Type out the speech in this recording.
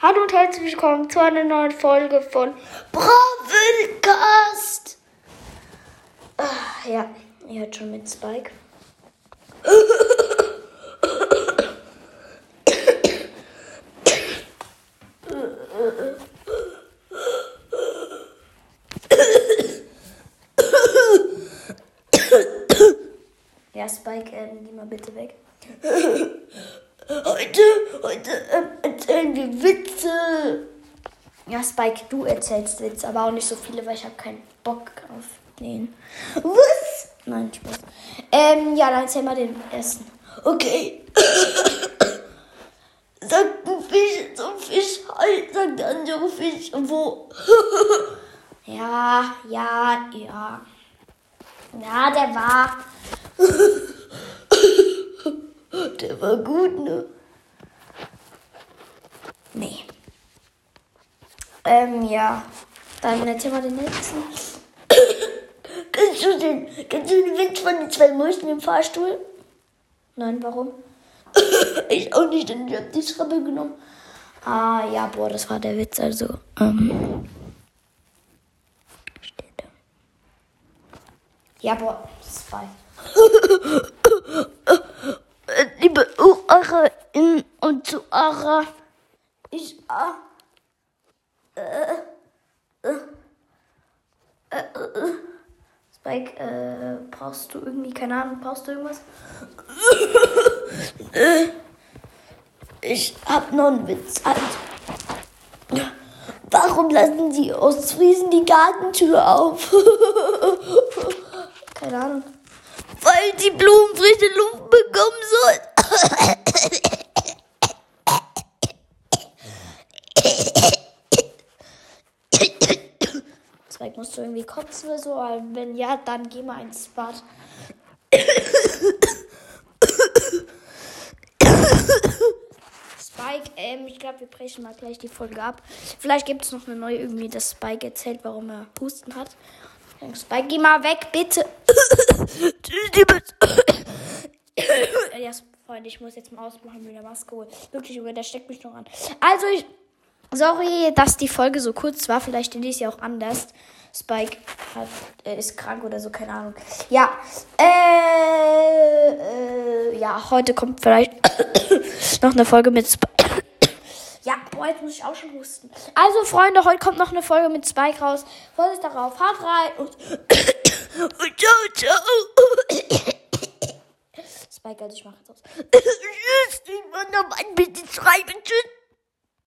Hallo und herzlich willkommen zu einer neuen Folge von Bravelcast. Ah, ja, ihr hört schon mit Spike. Ja, Spike, ähm, geh mal bitte weg. Heute, heute ähm, erzählen wir Witze. Ja, Spike, du erzählst Witze, aber auch nicht so viele, weil ich habe keinen Bock auf den. Was? Nein, Spaß. Ähm, ja, dann erzähl mal den ersten. Okay. sagt ein Fisch zum Fisch, hi, sagt der andere Fisch, wo? Ja, ja, ja. Ja, der war. War gut, ne? Nee. Ähm, ja. Dann erzähl mal den nächsten. Kennst du den, kennst du den Witz von den zwei Mäusen im Fahrstuhl? Nein, warum? Ich auch nicht, denn ich hab die Schraube genommen. Ah, ja, boah, das war der Witz, also. Ähm. Steht da. Ja, boah, zwei. Zuhörer, ich ah, Spike, äh, brauchst du irgendwie, keine Ahnung, brauchst du irgendwas? ich hab noch einen Witz. Also, warum lassen Sie aus Friesen die Gartentür auf? Keine Ahnung. Weil die Blumen frische Luft bekommen sollen. Spike, musst du irgendwie kotzen oder so? Aber wenn ja, dann geh mal ins Bad. Spike, ähm, ich glaube, wir brechen mal gleich die Folge ab. Vielleicht gibt es noch eine neue irgendwie, dass Spike erzählt, warum er Husten hat. Spike, geh mal weg, bitte. Liebe ja, Freunde, ich muss jetzt mal ausmachen mit der Maske. Wirklich, Junge, der steckt mich noch an. Also, ich, sorry, dass die Folge so kurz war. Vielleicht in dieses Jahr auch anders. Spike hat, äh, ist krank oder so, keine Ahnung. Ja, äh, äh, ja, heute kommt vielleicht noch eine Folge mit Spike. Ja, boah, jetzt muss ich auch schon husten. Also, Freunde, heute kommt noch eine Folge mit Spike raus. Vorsicht darauf, haut rein und Ciao, ciao. Spike, also ich mache jetzt aus. Tschüss, ich will noch ein bisschen schreiben. Tschüss.